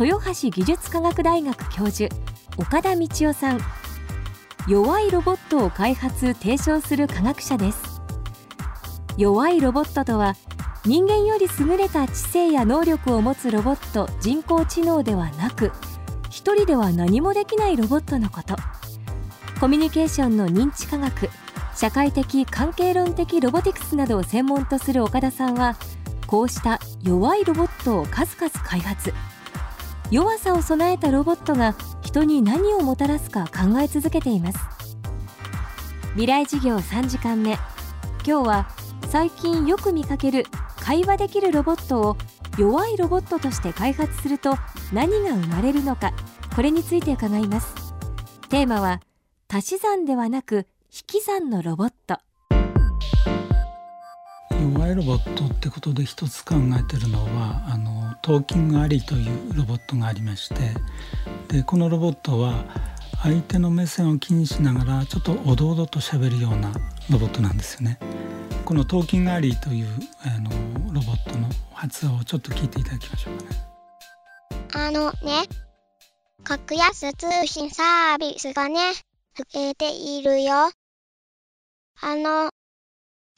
豊橋技術科学大学教授岡田道夫さん。弱いロボットを開発提唱する科学者です。弱いロボットとは人間より優れた知性や能力を持つロボット人工知能ではなく一人では何もできないロボットのこと。コミュニケーションの認知科学社会的関係論的ロボティクスなどを専門とする岡田さんはこうした弱いロボットを数々開発。弱さを備えたロボットが人に何をもたらすか考え続けています。未来事業3時間目。今日は最近よく見かける会話できるロボットを弱いロボットとして開発すると何が生まれるのか。これについて伺います。テーマは足し算ではなく引き算のロボット。弱いロボットってことで一つ考えてるのはあのトーキングアリというロボットがありましてでこのロボットは相手の目線を気にしながらちょっとおどおどと喋るようなロボットなんですよね。このトーキングアリというあのロボットの発音をちょっと聞いていただきましょうかね。あのね、格安通信サービスがね、増えているよ。あの、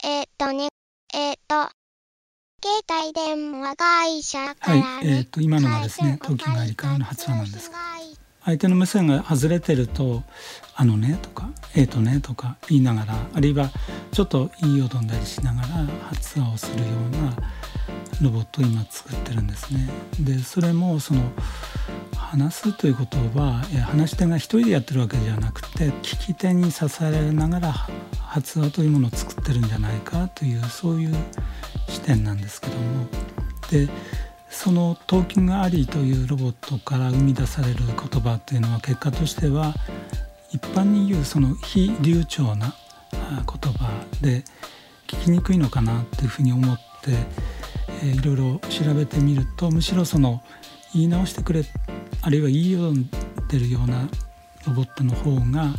えっ、とね、えっ、と、携帯電話会社から、ね、はい、えっ、と今のがですね、東京ガリからの発話なんですが、相手の目線が外れてると「あのね」とか「えっ、とね」とか言いながらあるいはちょっと言いよどんだりしながら発話をするようなロボットを今作ってるんですね。でそれもその話すということは話し手が一人でやってるわけじゃなくて聞き手に支えられながら発話というものを作ってるんじゃないかというそういう視点なんですけども。でそのトーキングアリーというロボットから生み出される言葉というのは結果としては一般に言うその非流暢な言葉で聞きにくいのかなっていうふうに思って、えー、いろいろ調べてみるとむしろその言い直してくれあるいは言いよんでるようなロボットの方が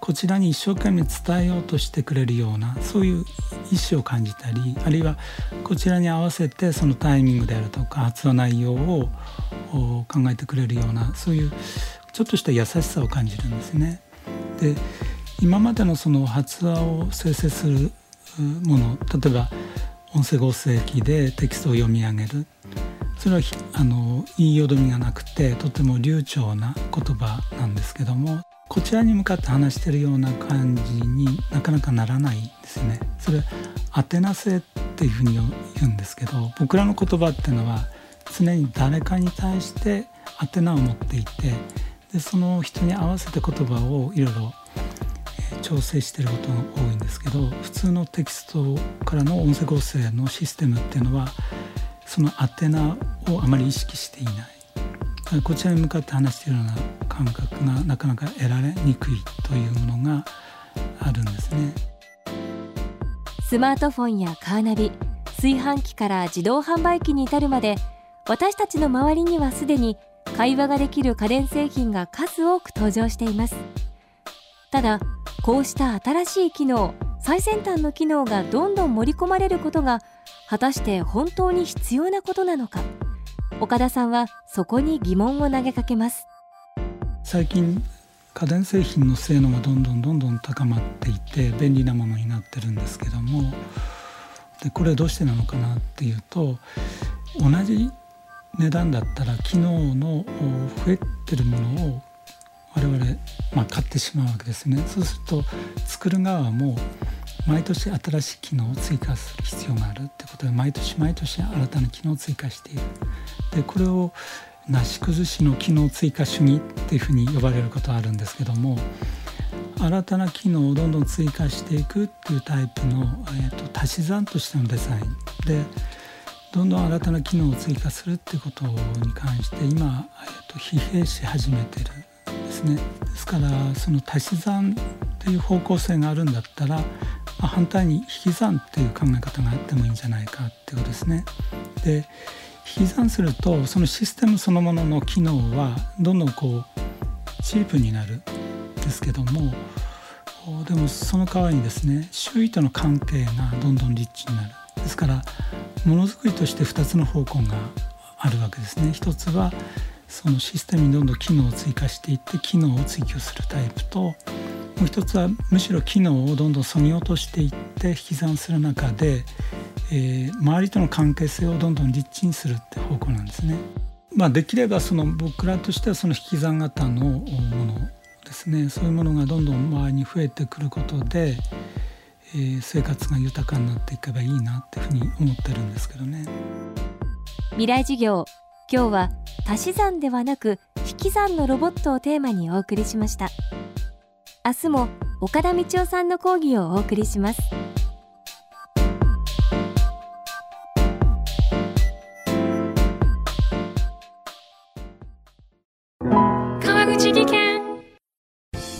こちらに一生懸命伝えようとしてくれるようなそういう意思を感じたりあるいはこちらに合わせてそのタイミングであるとか発話内容を考えてくれるようなそういうちょっとした優しさを感じるんですね。で今までのその発話を生成するもの例えば音声合成機でテキストを読み上げるそれはあの言いよどみがなくてとても流暢な言葉なんですけどもこちらに向かって話してるような感じになかなかならないんですね。それアテナ性っていうふうに言うんですけど僕らの言葉っていうのは常に誰かに対してアテナを持っていてでその人に合わせて言葉をいろいろ調整してることが多いんですけど普通のテキストからの音声合成のシステムっていうのはそのアテナをあまり意識していないこちらに向かって話しているような感覚がなかなか得られにくいというものがあるんですね。スマートフォンやカーナビ炊飯器から自動販売機に至るまで私たちの周りにはすでに会話ができる家電製品が数多く登場しています。ただこうした新しい機能最先端の機能がどんどん盛り込まれることが果たして本当に必要なことなのか。岡田さんはそこに疑問を投げかけます。最近家電製品の性能がどんどんどんどん高まっていて便利なものになってるんですけどもでこれどうしてなのかなっていうと同じ値段だったら機能の増えてるものを我々、まあ、買ってしまうわけですね。そうすると作る側も毎年新しい機能を追加する必要があるってことで毎年毎年新たな機能を追加しているでこれをなし崩しの機能追加主義っていうふうに呼ばれることあるんですけども新たな機能をどんどん追加していくっていうタイプの、えーと、足し算としてのデザインでどんどん新たな機能を追加するっていうことに関して今、えー、と疲弊し始めてるんですね。ですからその足し算っていう方向性があるんだったら、まあ、反対に引き算っていう考え方があってもいいんじゃないかっていうことですね。で引き算するとそのシステムそのものの機能はどんどんこうチープになるんですけどもでもその代わりにですね周囲との関係がどんどんリッチになる。ですからものづくりとして2つの方向があるわけですね。一つはそのシステムにどんどん機能を追加していって機能を追求するタイプともう一つはむしろ機能をどんどんそぎ落としていって引き算する中で、えー、周りとの関係性をどんどんリッチにするって方向なんですね。まあ、できればその僕らとしてはその引き算型のものですね。そういうものがどんどん周りに増えてくることで、えー、生活が豊かになっていけばいいなっていうふうに思ってるんですけどね。未来授業今日は足し算ではなく引き算のロボットをテーマにお送りしました。明日も岡田道夫さんの講義をお送りします。